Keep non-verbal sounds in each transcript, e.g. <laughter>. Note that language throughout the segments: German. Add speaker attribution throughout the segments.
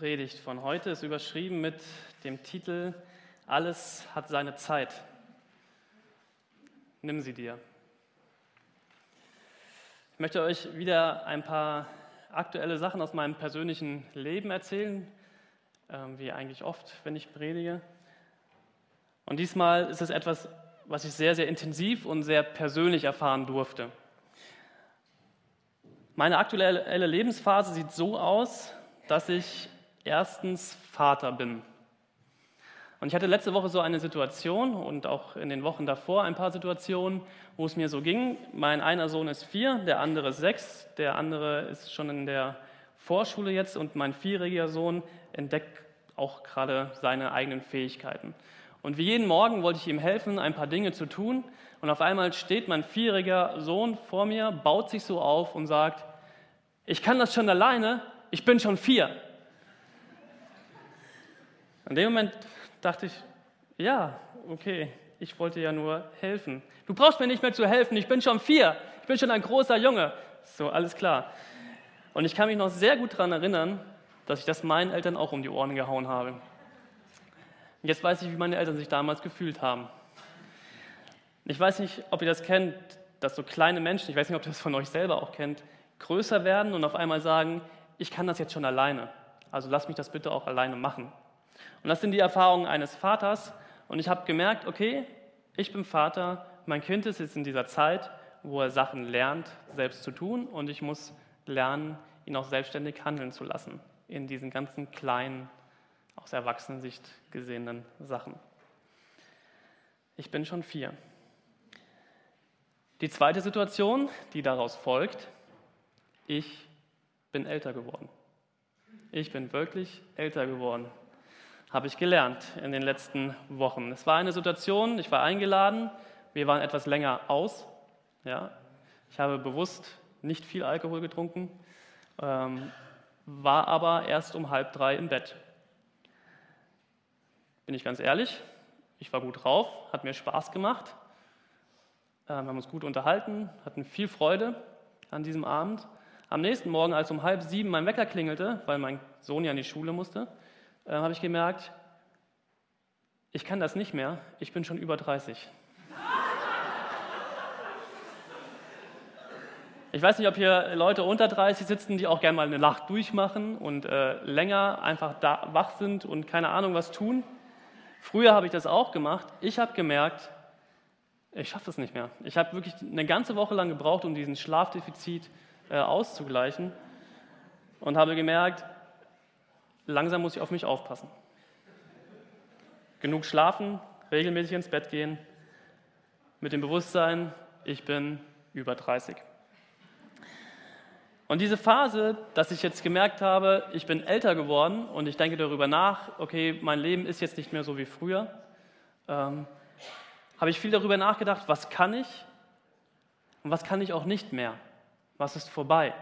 Speaker 1: Predigt von heute ist überschrieben mit dem Titel Alles hat seine Zeit. Nimm sie dir. Ich möchte euch wieder ein paar aktuelle Sachen aus meinem persönlichen Leben erzählen, ähm, wie eigentlich oft, wenn ich predige. Und diesmal ist es etwas, was ich sehr, sehr intensiv und sehr persönlich erfahren durfte. Meine aktuelle Lebensphase sieht so aus, dass ich erstens Vater bin. Und ich hatte letzte Woche so eine Situation und auch in den Wochen davor ein paar Situationen, wo es mir so ging. Mein einer Sohn ist vier, der andere sechs, der andere ist schon in der Vorschule jetzt und mein vierjähriger Sohn entdeckt auch gerade seine eigenen Fähigkeiten. Und wie jeden Morgen wollte ich ihm helfen, ein paar Dinge zu tun. Und auf einmal steht mein vierjähriger Sohn vor mir, baut sich so auf und sagt, ich kann das schon alleine, ich bin schon vier. In dem Moment dachte ich, ja, okay, ich wollte ja nur helfen. Du brauchst mir nicht mehr zu helfen, ich bin schon vier, ich bin schon ein großer Junge. So, alles klar. Und ich kann mich noch sehr gut daran erinnern, dass ich das meinen Eltern auch um die Ohren gehauen habe. Jetzt weiß ich, wie meine Eltern sich damals gefühlt haben. Ich weiß nicht, ob ihr das kennt, dass so kleine Menschen, ich weiß nicht, ob ihr das von euch selber auch kennt, größer werden und auf einmal sagen, ich kann das jetzt schon alleine. Also lass mich das bitte auch alleine machen. Und das sind die Erfahrungen eines Vaters. Und ich habe gemerkt, okay, ich bin Vater, mein Kind ist jetzt in dieser Zeit, wo er Sachen lernt, selbst zu tun. Und ich muss lernen, ihn auch selbstständig handeln zu lassen in diesen ganzen kleinen, aus Erwachsenensicht gesehenen Sachen. Ich bin schon vier. Die zweite Situation, die daraus folgt, ich bin älter geworden. Ich bin wirklich älter geworden habe ich gelernt in den letzten Wochen. Es war eine Situation, ich war eingeladen, wir waren etwas länger aus. Ja. Ich habe bewusst nicht viel Alkohol getrunken, ähm, war aber erst um halb drei im Bett. Bin ich ganz ehrlich, ich war gut drauf, hat mir Spaß gemacht. Ähm, wir haben uns gut unterhalten, hatten viel Freude an diesem Abend. Am nächsten Morgen, als um halb sieben mein Wecker klingelte, weil mein Sohn ja in die Schule musste, äh, habe ich gemerkt, ich kann das nicht mehr, ich bin schon über 30. Ich weiß nicht, ob hier Leute unter 30 sitzen, die auch gerne mal eine Nacht durchmachen und äh, länger einfach da wach sind und keine Ahnung was tun. Früher habe ich das auch gemacht. Ich habe gemerkt, ich schaffe das nicht mehr. Ich habe wirklich eine ganze Woche lang gebraucht, um diesen Schlafdefizit äh, auszugleichen und habe gemerkt, langsam muss ich auf mich aufpassen. Genug schlafen, regelmäßig ins Bett gehen, mit dem Bewusstsein, ich bin über 30. Und diese Phase, dass ich jetzt gemerkt habe, ich bin älter geworden und ich denke darüber nach, okay, mein Leben ist jetzt nicht mehr so wie früher, ähm, habe ich viel darüber nachgedacht, was kann ich und was kann ich auch nicht mehr, was ist vorbei.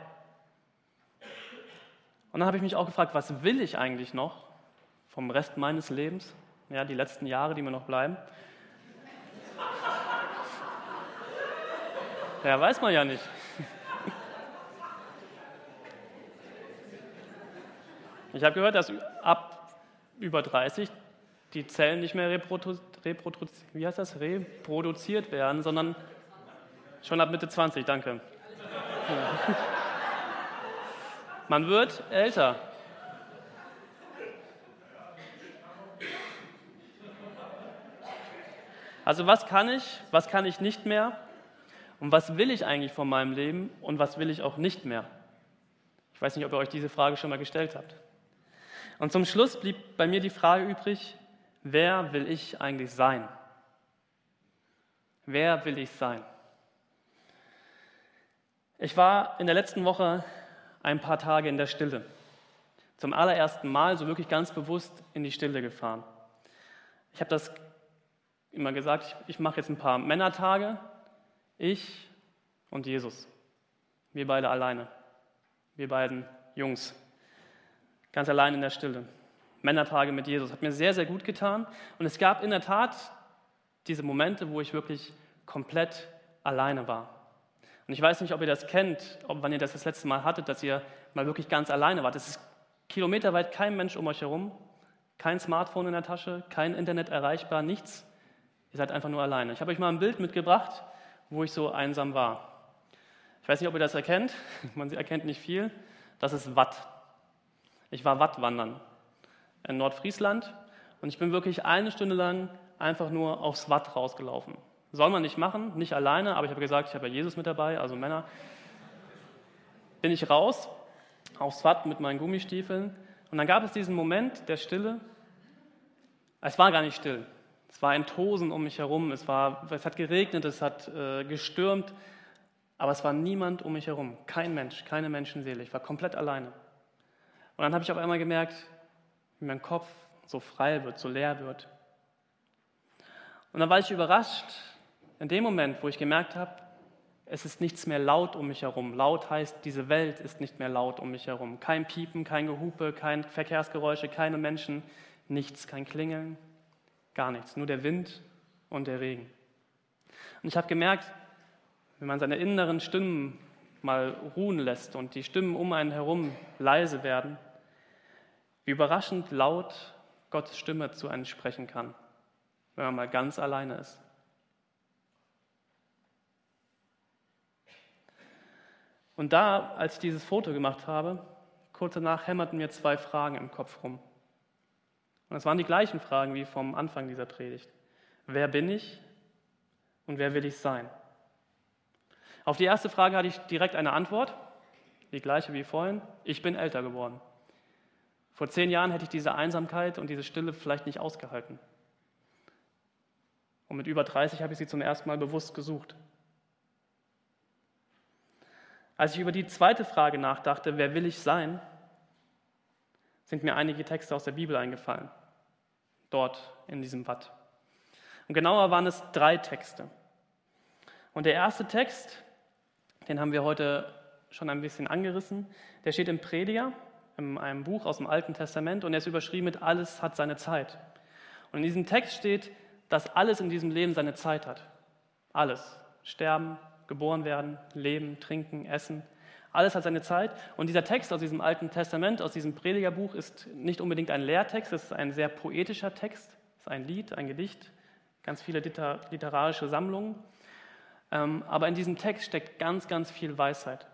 Speaker 1: Und dann habe ich mich auch gefragt, was will ich eigentlich noch vom Rest meines Lebens? Ja, die letzten Jahre, die mir noch bleiben. Ja, weiß man ja nicht. Ich habe gehört, dass ab über 30 die Zellen nicht mehr reprodu wie heißt das? reproduziert werden, sondern schon ab Mitte 20, danke. Ja. Man wird älter. Also was kann ich, was kann ich nicht mehr und was will ich eigentlich von meinem Leben und was will ich auch nicht mehr? Ich weiß nicht, ob ihr euch diese Frage schon mal gestellt habt. Und zum Schluss blieb bei mir die Frage übrig, wer will ich eigentlich sein? Wer will ich sein? Ich war in der letzten Woche ein paar Tage in der Stille. Zum allerersten Mal so wirklich ganz bewusst in die Stille gefahren. Ich habe das immer gesagt, ich, ich mache jetzt ein paar Männertage, ich und Jesus. Wir beide alleine. Wir beiden Jungs. Ganz allein in der Stille. Männertage mit Jesus. Hat mir sehr, sehr gut getan. Und es gab in der Tat diese Momente, wo ich wirklich komplett alleine war. Und ich weiß nicht, ob ihr das kennt, ob, wann ihr das das letzte Mal hattet, dass ihr mal wirklich ganz alleine wart. Das ist Kilometerweit kein Mensch um euch herum, kein Smartphone in der Tasche, kein Internet erreichbar, nichts. Ihr seid einfach nur alleine. Ich habe euch mal ein Bild mitgebracht, wo ich so einsam war. Ich weiß nicht, ob ihr das erkennt. <laughs> Man erkennt nicht viel. Das ist Watt. Ich war Wattwandern in Nordfriesland und ich bin wirklich eine Stunde lang einfach nur aufs Watt rausgelaufen. Soll man nicht machen, nicht alleine, aber ich habe gesagt, ich habe ja Jesus mit dabei, also Männer. Bin ich raus aufs Watt mit meinen Gummistiefeln und dann gab es diesen Moment der Stille. Es war gar nicht still. Es war ein Tosen um mich herum. Es, war, es hat geregnet, es hat äh, gestürmt, aber es war niemand um mich herum. Kein Mensch, keine Menschenseele. Ich war komplett alleine. Und dann habe ich auf einmal gemerkt, wie mein Kopf so frei wird, so leer wird. Und dann war ich überrascht, in dem Moment, wo ich gemerkt habe, es ist nichts mehr laut um mich herum. Laut heißt, diese Welt ist nicht mehr laut um mich herum. Kein Piepen, kein Gehupe, kein Verkehrsgeräusche, keine Menschen, nichts, kein Klingeln, gar nichts. Nur der Wind und der Regen. Und ich habe gemerkt, wenn man seine inneren Stimmen mal ruhen lässt und die Stimmen um einen herum leise werden, wie überraschend laut Gottes Stimme zu einem sprechen kann, wenn man mal ganz alleine ist. Und da, als ich dieses Foto gemacht habe, kurz danach hämmerten mir zwei Fragen im Kopf rum. Und es waren die gleichen Fragen wie vom Anfang dieser Predigt. Wer bin ich und wer will ich sein? Auf die erste Frage hatte ich direkt eine Antwort, die gleiche wie vorhin. Ich bin älter geworden. Vor zehn Jahren hätte ich diese Einsamkeit und diese Stille vielleicht nicht ausgehalten. Und mit über 30 habe ich sie zum ersten Mal bewusst gesucht. Als ich über die zweite Frage nachdachte, wer will ich sein, sind mir einige Texte aus der Bibel eingefallen, dort in diesem Watt. Und genauer waren es drei Texte. Und der erste Text, den haben wir heute schon ein bisschen angerissen, der steht im Prediger, in einem Buch aus dem Alten Testament, und er ist überschrieben mit Alles hat seine Zeit. Und in diesem Text steht, dass alles in diesem Leben seine Zeit hat. Alles. Sterben, geboren werden, leben, trinken, essen. Alles hat seine Zeit. Und dieser Text aus diesem Alten Testament, aus diesem Predigerbuch, ist nicht unbedingt ein Lehrtext, es ist ein sehr poetischer Text. Es ist ein Lied, ein Gedicht, ganz viele literarische Sammlungen. Ähm, aber in diesem Text steckt ganz, ganz viel Weisheit.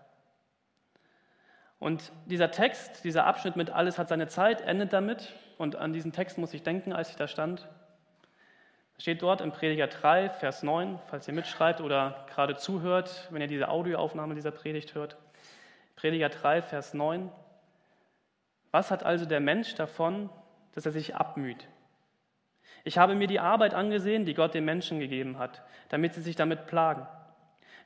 Speaker 1: Und dieser Text, dieser Abschnitt mit Alles hat seine Zeit, endet damit. Und an diesen Text muss ich denken, als ich da stand. Steht dort im Prediger 3, Vers 9, falls ihr mitschreibt oder gerade zuhört, wenn ihr diese Audioaufnahme dieser Predigt hört. Prediger 3, Vers 9. Was hat also der Mensch davon, dass er sich abmüht? Ich habe mir die Arbeit angesehen, die Gott den Menschen gegeben hat, damit sie sich damit plagen.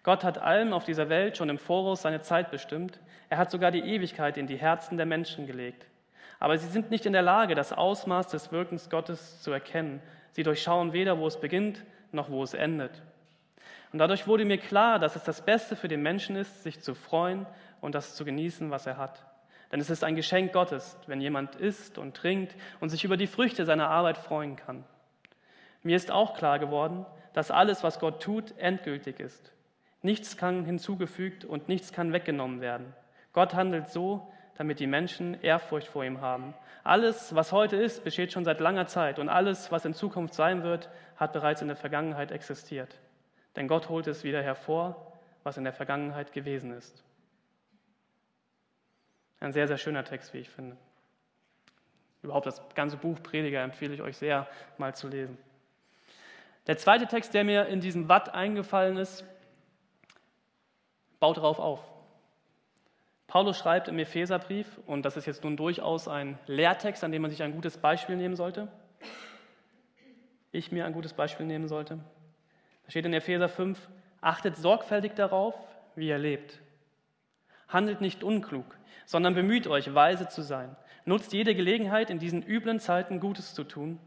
Speaker 1: Gott hat allem auf dieser Welt schon im Voraus seine Zeit bestimmt. Er hat sogar die Ewigkeit in die Herzen der Menschen gelegt. Aber sie sind nicht in der Lage, das Ausmaß des Wirkens Gottes zu erkennen Sie durchschauen weder, wo es beginnt, noch wo es endet. Und dadurch wurde mir klar, dass es das Beste für den Menschen ist, sich zu freuen und das zu genießen, was er hat. Denn es ist ein Geschenk Gottes, wenn jemand isst und trinkt und sich über die Früchte seiner Arbeit freuen kann. Mir ist auch klar geworden, dass alles, was Gott tut, endgültig ist. Nichts kann hinzugefügt und nichts kann weggenommen werden. Gott handelt so, damit die Menschen Ehrfurcht vor ihm haben. Alles, was heute ist, besteht schon seit langer Zeit und alles, was in Zukunft sein wird, hat bereits in der Vergangenheit existiert. Denn Gott holt es wieder hervor, was in der Vergangenheit gewesen ist. Ein sehr, sehr schöner Text, wie ich finde. Überhaupt das ganze Buch Prediger empfehle ich euch sehr mal zu lesen. Der zweite Text, der mir in diesem Watt eingefallen ist, baut darauf auf. Paulus schreibt im Epheserbrief, und das ist jetzt nun durchaus ein Lehrtext, an dem man sich ein gutes Beispiel nehmen sollte, ich mir ein gutes Beispiel nehmen sollte. Da steht in Epheser 5, achtet sorgfältig darauf, wie ihr lebt. Handelt nicht unklug, sondern bemüht euch, weise zu sein. Nutzt jede Gelegenheit, in diesen üblen Zeiten Gutes zu tun.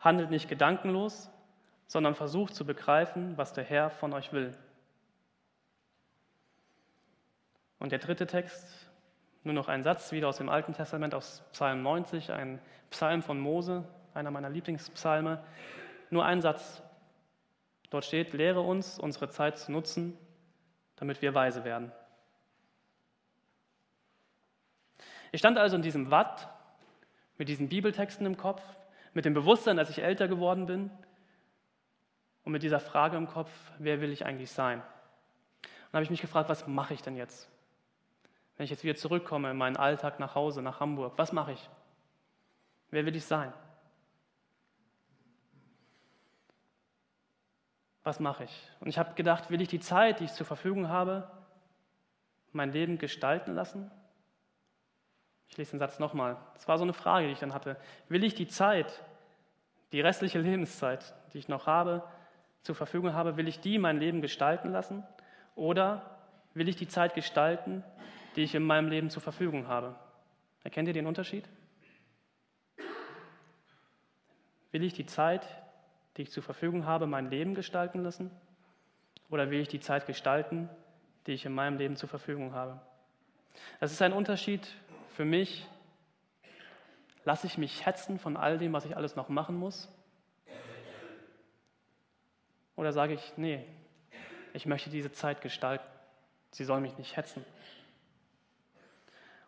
Speaker 1: Handelt nicht gedankenlos, sondern versucht zu begreifen, was der Herr von euch will. Und der dritte Text, nur noch ein Satz wieder aus dem Alten Testament, aus Psalm 90, ein Psalm von Mose, einer meiner Lieblingspsalme. Nur ein Satz. Dort steht, lehre uns, unsere Zeit zu nutzen, damit wir weise werden. Ich stand also in diesem Watt mit diesen Bibeltexten im Kopf, mit dem Bewusstsein, dass ich älter geworden bin und mit dieser Frage im Kopf, wer will ich eigentlich sein? Und dann habe ich mich gefragt, was mache ich denn jetzt? Wenn ich jetzt wieder zurückkomme in meinen Alltag nach Hause, nach Hamburg, was mache ich? Wer will ich sein? Was mache ich? Und ich habe gedacht, will ich die Zeit, die ich zur Verfügung habe, mein Leben gestalten lassen? Ich lese den Satz nochmal. Das war so eine Frage, die ich dann hatte. Will ich die Zeit, die restliche Lebenszeit, die ich noch habe, zur Verfügung habe, will ich die mein Leben gestalten lassen? Oder will ich die Zeit gestalten, die ich in meinem Leben zur Verfügung habe? Erkennt ihr den Unterschied? Will ich die Zeit, die ich zur Verfügung habe, mein Leben gestalten lassen? Oder will ich die Zeit gestalten, die ich in meinem Leben zur Verfügung habe? Das ist ein Unterschied für mich. Lasse ich mich hetzen von all dem, was ich alles noch machen muss? Oder sage ich, nee, ich möchte diese Zeit gestalten. Sie soll mich nicht hetzen.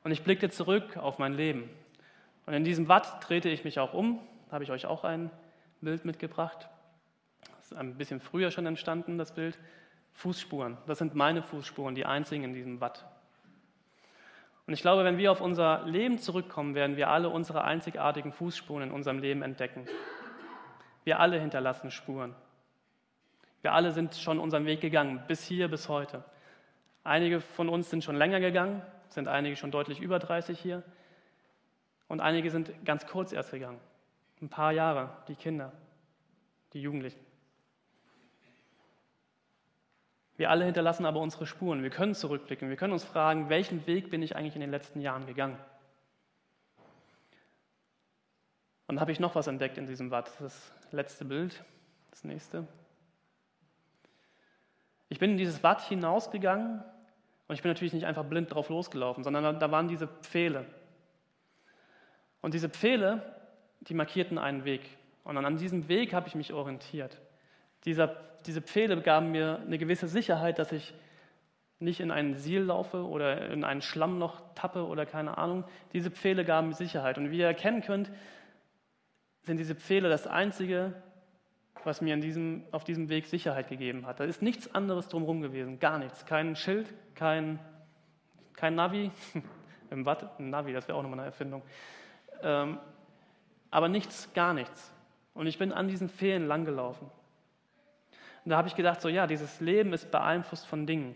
Speaker 1: Und ich blickte zurück auf mein Leben. Und in diesem Watt drehte ich mich auch um. Da habe ich euch auch ein Bild mitgebracht. Das ist ein bisschen früher schon entstanden, das Bild. Fußspuren. Das sind meine Fußspuren, die einzigen in diesem Watt. Und ich glaube, wenn wir auf unser Leben zurückkommen, werden wir alle unsere einzigartigen Fußspuren in unserem Leben entdecken. Wir alle hinterlassen Spuren. Wir alle sind schon unseren Weg gegangen, bis hier, bis heute. Einige von uns sind schon länger gegangen, sind einige schon deutlich über 30 hier und einige sind ganz kurz erst gegangen. Ein paar Jahre, die Kinder, die Jugendlichen. Wir alle hinterlassen aber unsere Spuren. Wir können zurückblicken. Wir können uns fragen, welchen Weg bin ich eigentlich in den letzten Jahren gegangen? Und habe ich noch was entdeckt in diesem Watt. Das letzte Bild, das nächste. Ich bin in dieses Watt hinausgegangen und ich bin natürlich nicht einfach blind drauf losgelaufen, sondern da waren diese Pfähle. Und diese Pfähle, die markierten einen Weg. Und an diesem Weg habe ich mich orientiert. Dieser, diese Pfähle gaben mir eine gewisse Sicherheit, dass ich nicht in einen Siel laufe oder in einen Schlammloch tappe oder keine Ahnung. Diese Pfähle gaben mir Sicherheit. Und wie ihr erkennen könnt, sind diese Pfähle das Einzige, was mir diesem, auf diesem Weg Sicherheit gegeben hat. Da ist nichts anderes drumherum gewesen, gar nichts. Kein Schild, kein, kein Navi. <laughs> Im Watt, ein Navi, das wäre auch nochmal eine Erfindung. Ähm, aber nichts, gar nichts. Und ich bin an diesen Fehlen langgelaufen. Und da habe ich gedacht, so ja, dieses Leben ist beeinflusst von Dingen.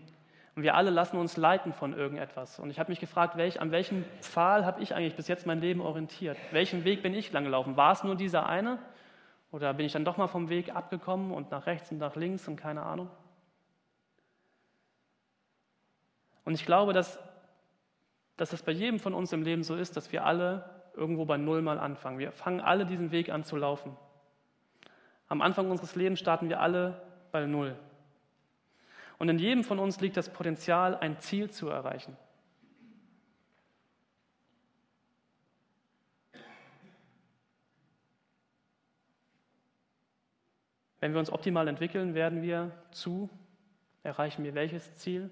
Speaker 1: Und wir alle lassen uns leiten von irgendetwas. Und ich habe mich gefragt, welch, an welchem Pfahl habe ich eigentlich bis jetzt mein Leben orientiert? Welchen Weg bin ich langgelaufen? War es nur dieser eine? Oder bin ich dann doch mal vom Weg abgekommen und nach rechts und nach links und keine Ahnung? Und ich glaube, dass, dass das bei jedem von uns im Leben so ist, dass wir alle irgendwo bei Null mal anfangen. Wir fangen alle diesen Weg an zu laufen. Am Anfang unseres Lebens starten wir alle bei Null. Und in jedem von uns liegt das Potenzial, ein Ziel zu erreichen. Wenn wir uns optimal entwickeln, werden wir zu, erreichen wir welches Ziel?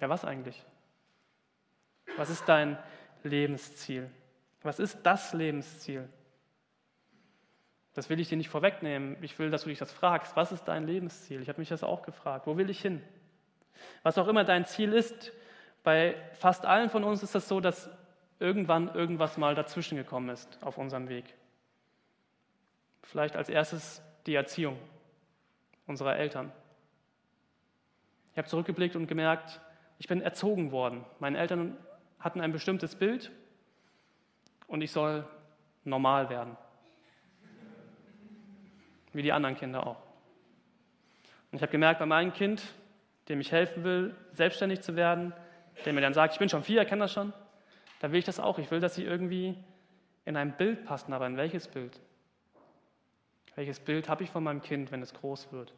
Speaker 1: Ja, was eigentlich? Was ist dein Lebensziel? Was ist das Lebensziel? Das will ich dir nicht vorwegnehmen. Ich will, dass du dich das fragst. Was ist dein Lebensziel? Ich habe mich das auch gefragt. Wo will ich hin? Was auch immer dein Ziel ist, bei fast allen von uns ist das so, dass irgendwann irgendwas mal dazwischen gekommen ist auf unserem Weg. Vielleicht als erstes die Erziehung unserer Eltern. Ich habe zurückgeblickt und gemerkt, ich bin erzogen worden. Meine Eltern hatten ein bestimmtes Bild und ich soll normal werden. Wie die anderen Kinder auch. Und ich habe gemerkt, bei meinem Kind, dem ich helfen will, selbstständig zu werden, der mir dann sagt, ich bin schon vier, kenne das schon, da will ich das auch. Ich will, dass sie irgendwie in ein Bild passen, aber in welches Bild? Welches Bild habe ich von meinem Kind, wenn es groß wird?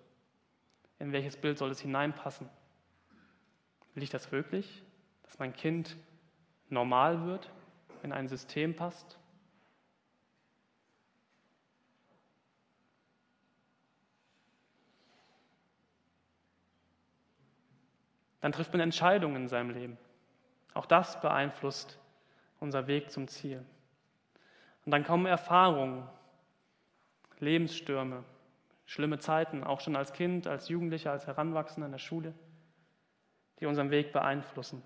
Speaker 1: In welches Bild soll es hineinpassen? Will ich das wirklich, dass mein Kind normal wird, in ein System passt? Dann trifft man Entscheidungen in seinem Leben. Auch das beeinflusst unser Weg zum Ziel. Und dann kommen Erfahrungen, Lebensstürme, schlimme Zeiten, auch schon als Kind, als Jugendlicher, als Heranwachsender in der Schule, die unseren Weg beeinflussen.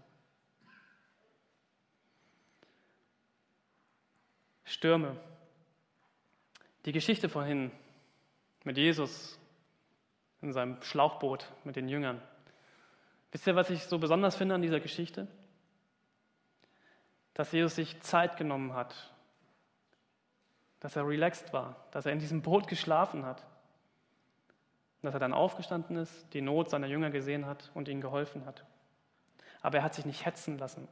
Speaker 1: Stürme. Die Geschichte vorhin mit Jesus in seinem Schlauchboot mit den Jüngern. Wisst ihr, was ich so besonders finde an dieser Geschichte? Dass Jesus sich Zeit genommen hat, dass er relaxed war, dass er in diesem Boot geschlafen hat, dass er dann aufgestanden ist, die Not seiner Jünger gesehen hat und ihnen geholfen hat. Aber er hat sich nicht hetzen lassen.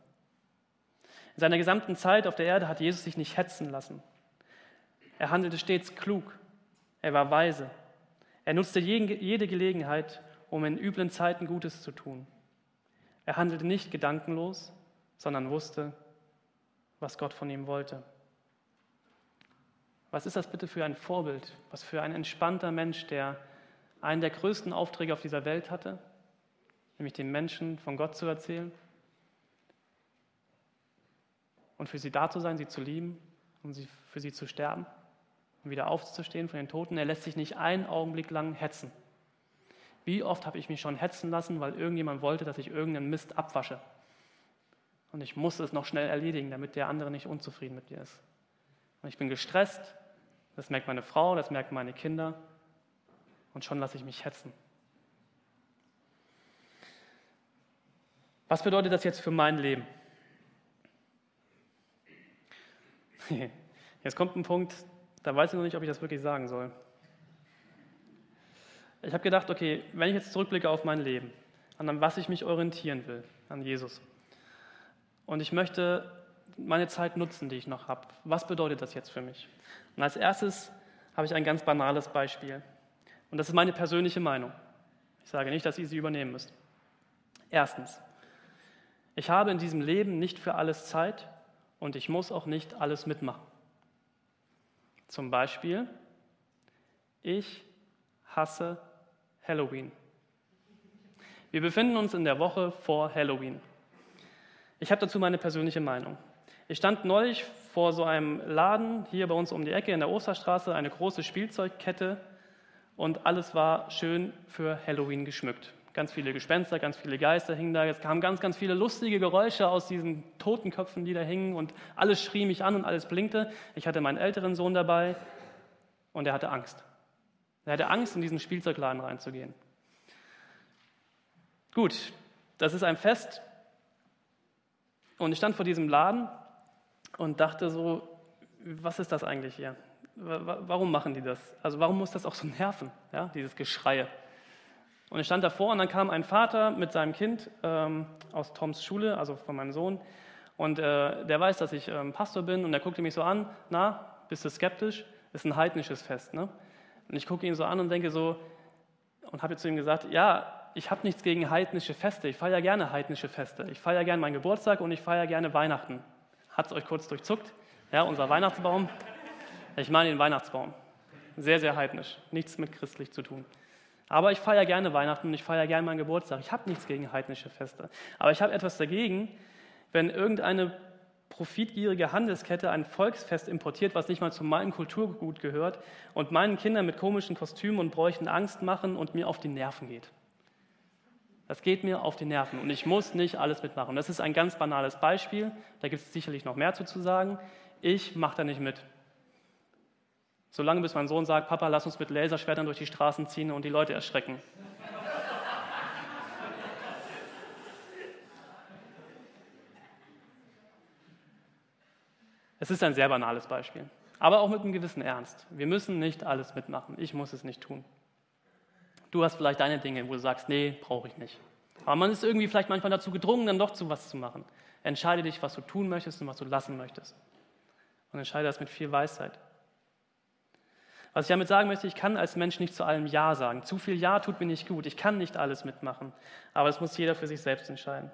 Speaker 1: In seiner gesamten Zeit auf der Erde hat Jesus sich nicht hetzen lassen. Er handelte stets klug. Er war weise. Er nutzte jede Gelegenheit, um in üblen Zeiten Gutes zu tun. Er handelte nicht gedankenlos, sondern wusste, was Gott von ihm wollte. Was ist das bitte für ein Vorbild? Was für ein entspannter Mensch, der einen der größten Aufträge auf dieser Welt hatte, nämlich den Menschen von Gott zu erzählen und für sie da zu sein, sie zu lieben und um für sie zu sterben und wieder aufzustehen von den Toten. Er lässt sich nicht einen Augenblick lang hetzen. Wie oft habe ich mich schon hetzen lassen, weil irgendjemand wollte, dass ich irgendeinen Mist abwasche. Und ich musste es noch schnell erledigen, damit der andere nicht unzufrieden mit mir ist. Und ich bin gestresst, das merkt meine Frau, das merken meine Kinder. Und schon lasse ich mich hetzen. Was bedeutet das jetzt für mein Leben? <laughs> Jetzt kommt ein Punkt, da weiß ich noch nicht, ob ich das wirklich sagen soll. Ich habe gedacht, okay, wenn ich jetzt zurückblicke auf mein Leben, an was ich mich orientieren will, an Jesus, und ich möchte meine Zeit nutzen, die ich noch habe, was bedeutet das jetzt für mich? Und als erstes habe ich ein ganz banales Beispiel. Und das ist meine persönliche Meinung. Ich sage nicht, dass ihr sie übernehmen müsst. Erstens, ich habe in diesem Leben nicht für alles Zeit und ich muss auch nicht alles mitmachen. Zum Beispiel, ich hasse Halloween. Wir befinden uns in der Woche vor Halloween. Ich habe dazu meine persönliche Meinung. Ich stand neulich vor so einem Laden hier bei uns um die Ecke in der Osterstraße, eine große Spielzeugkette und alles war schön für Halloween geschmückt. Ganz viele Gespenster, ganz viele Geister hingen da. Es kamen ganz, ganz viele lustige Geräusche aus diesen Totenköpfen, die da hingen und alles schrie mich an und alles blinkte. Ich hatte meinen älteren Sohn dabei und er hatte Angst. Er hatte Angst, in diesen Spielzeugladen reinzugehen. Gut, das ist ein Fest. Und ich stand vor diesem Laden und dachte so, was ist das eigentlich hier? Warum machen die das? Also warum muss das auch so nerven, ja, dieses Geschreie? Und ich stand davor und dann kam ein Vater mit seinem Kind ähm, aus Toms Schule, also von meinem Sohn. Und äh, der weiß, dass ich ähm, Pastor bin und er guckte mich so an, na, bist du skeptisch? Ist ein heidnisches Fest. Ne? Und ich gucke ihn so an und denke so, und habe zu ihm gesagt, ja, ich habe nichts gegen heidnische Feste. Ich feiere gerne heidnische Feste. Ich feiere gerne meinen Geburtstag und ich feiere gerne Weihnachten. Hat es euch kurz durchzuckt? Ja, unser Weihnachtsbaum. Ich meine den Weihnachtsbaum. Sehr, sehr heidnisch. Nichts mit christlich zu tun. Aber ich feiere gerne Weihnachten und ich feiere gerne meinen Geburtstag. Ich habe nichts gegen heidnische Feste. Aber ich habe etwas dagegen, wenn irgendeine profitgierige Handelskette ein Volksfest importiert, was nicht mal zu meinem Kulturgut gehört und meinen Kindern mit komischen Kostümen und Bräuchen Angst machen und mir auf die Nerven geht. Das geht mir auf die Nerven und ich muss nicht alles mitmachen. Das ist ein ganz banales Beispiel, da gibt es sicherlich noch mehr zu, zu sagen. Ich mache da nicht mit. Solange bis mein Sohn sagt, Papa, lass uns mit Laserschwertern durch die Straßen ziehen und die Leute erschrecken. Es ist ein sehr banales Beispiel, aber auch mit einem gewissen Ernst. Wir müssen nicht alles mitmachen. Ich muss es nicht tun. Du hast vielleicht deine Dinge, wo du sagst, nee, brauche ich nicht. Aber man ist irgendwie vielleicht manchmal dazu gedrungen, dann doch zu was zu machen. Entscheide dich, was du tun möchtest und was du lassen möchtest. Und entscheide das mit viel Weisheit. Was ich damit sagen möchte, ich kann als Mensch nicht zu allem Ja sagen. Zu viel Ja tut mir nicht gut. Ich kann nicht alles mitmachen. Aber das muss jeder für sich selbst entscheiden.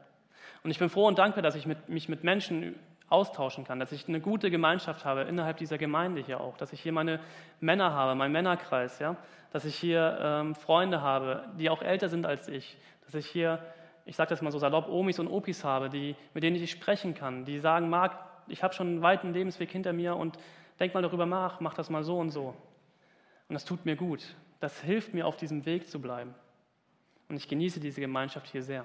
Speaker 1: Und ich bin froh und dankbar, dass ich mit, mich mit Menschen austauschen kann, dass ich eine gute Gemeinschaft habe innerhalb dieser Gemeinde hier auch, dass ich hier meine Männer habe, meinen Männerkreis, ja? dass ich hier ähm, Freunde habe, die auch älter sind als ich, dass ich hier ich sage das mal so salopp, Omis und Opis habe, die, mit denen ich sprechen kann, die sagen, Marc, ich habe schon einen weiten Lebensweg hinter mir und denk mal darüber nach, mach das mal so und so. Und das tut mir gut. Das hilft mir, auf diesem Weg zu bleiben. Und ich genieße diese Gemeinschaft hier sehr.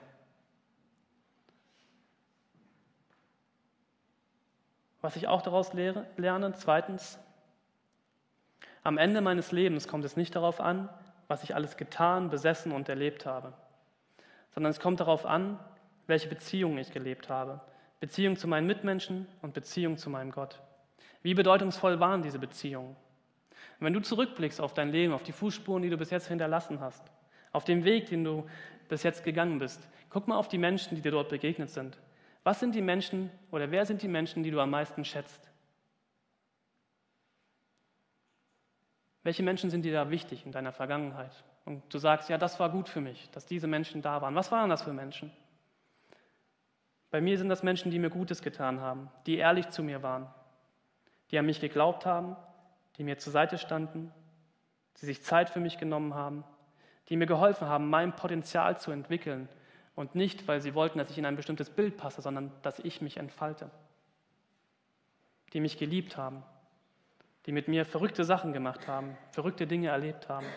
Speaker 1: Was ich auch daraus lerne, zweitens, am Ende meines Lebens kommt es nicht darauf an, was ich alles getan, besessen und erlebt habe, sondern es kommt darauf an, welche Beziehungen ich gelebt habe. Beziehung zu meinen Mitmenschen und Beziehung zu meinem Gott. Wie bedeutungsvoll waren diese Beziehungen? Und wenn du zurückblickst auf dein Leben, auf die Fußspuren, die du bis jetzt hinterlassen hast, auf den Weg, den du bis jetzt gegangen bist, guck mal auf die Menschen, die dir dort begegnet sind. Was sind die Menschen oder wer sind die Menschen, die du am meisten schätzt? Welche Menschen sind dir da wichtig in deiner Vergangenheit? Und du sagst, ja, das war gut für mich, dass diese Menschen da waren. Was waren das für Menschen? Bei mir sind das Menschen, die mir Gutes getan haben, die ehrlich zu mir waren, die an mich geglaubt haben, die mir zur Seite standen, die sich Zeit für mich genommen haben, die mir geholfen haben, mein Potenzial zu entwickeln und nicht, weil sie wollten, dass ich in ein bestimmtes Bild passe, sondern dass ich mich entfalte, die mich geliebt haben, die mit mir verrückte Sachen gemacht haben, verrückte Dinge erlebt haben.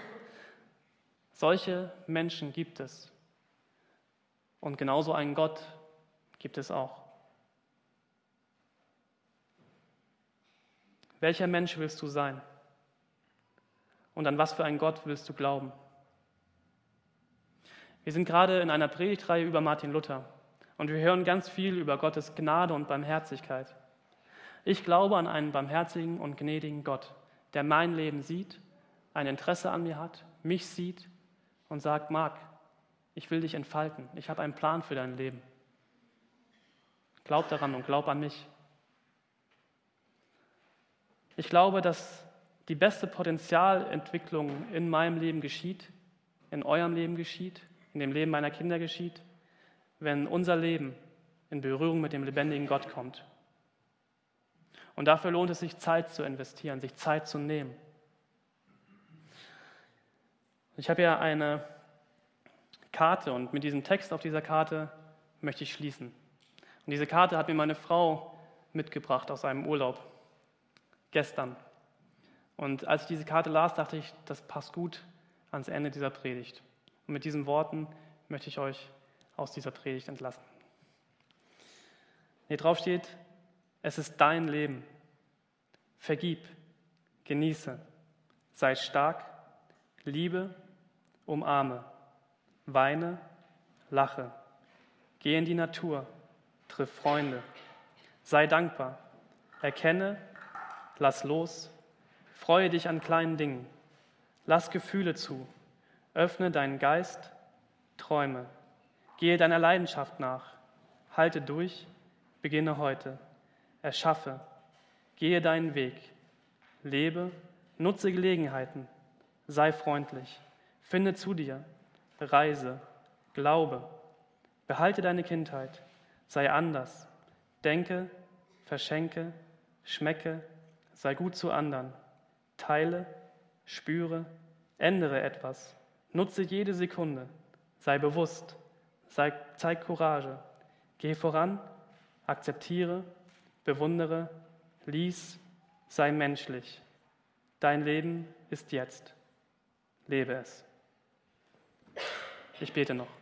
Speaker 1: Solche Menschen gibt es. Und genauso einen Gott gibt es auch. Welcher Mensch willst du sein? Und an was für einen Gott willst du glauben? Wir sind gerade in einer Predigtreihe über Martin Luther und wir hören ganz viel über Gottes Gnade und Barmherzigkeit. Ich glaube an einen barmherzigen und gnädigen Gott, der mein Leben sieht, ein Interesse an mir hat, mich sieht und sagt, Marc, ich will dich entfalten, ich habe einen Plan für dein Leben. Glaub daran und glaub an mich. Ich glaube, dass die beste Potenzialentwicklung in meinem Leben geschieht, in eurem Leben geschieht, in dem Leben meiner Kinder geschieht, wenn unser Leben in Berührung mit dem lebendigen Gott kommt. Und dafür lohnt es sich, Zeit zu investieren, sich Zeit zu nehmen. Ich habe ja eine Karte und mit diesem Text auf dieser Karte möchte ich schließen. Und diese Karte hat mir meine Frau mitgebracht aus einem Urlaub gestern. Und als ich diese Karte las, dachte ich, das passt gut ans Ende dieser Predigt. Und mit diesen Worten möchte ich euch aus dieser Predigt entlassen. Hier drauf steht, es ist dein Leben. Vergib, genieße, sei stark, liebe, umarme, weine, lache, geh in die Natur, triff Freunde, sei dankbar, erkenne, lass los, freue dich an kleinen Dingen, lass Gefühle zu, öffne deinen Geist, träume, gehe deiner Leidenschaft nach, halte durch, beginne heute. Erschaffe, gehe deinen Weg, lebe, nutze Gelegenheiten, sei freundlich, finde zu dir, reise, glaube, behalte deine Kindheit, sei anders, denke, verschenke, schmecke, sei gut zu anderen, teile, spüre, ändere etwas, nutze jede Sekunde, sei bewusst, sei, zeig Courage, geh voran, akzeptiere, bewundere, lies, sei menschlich. Dein Leben ist jetzt. Lebe es. Ich bete noch.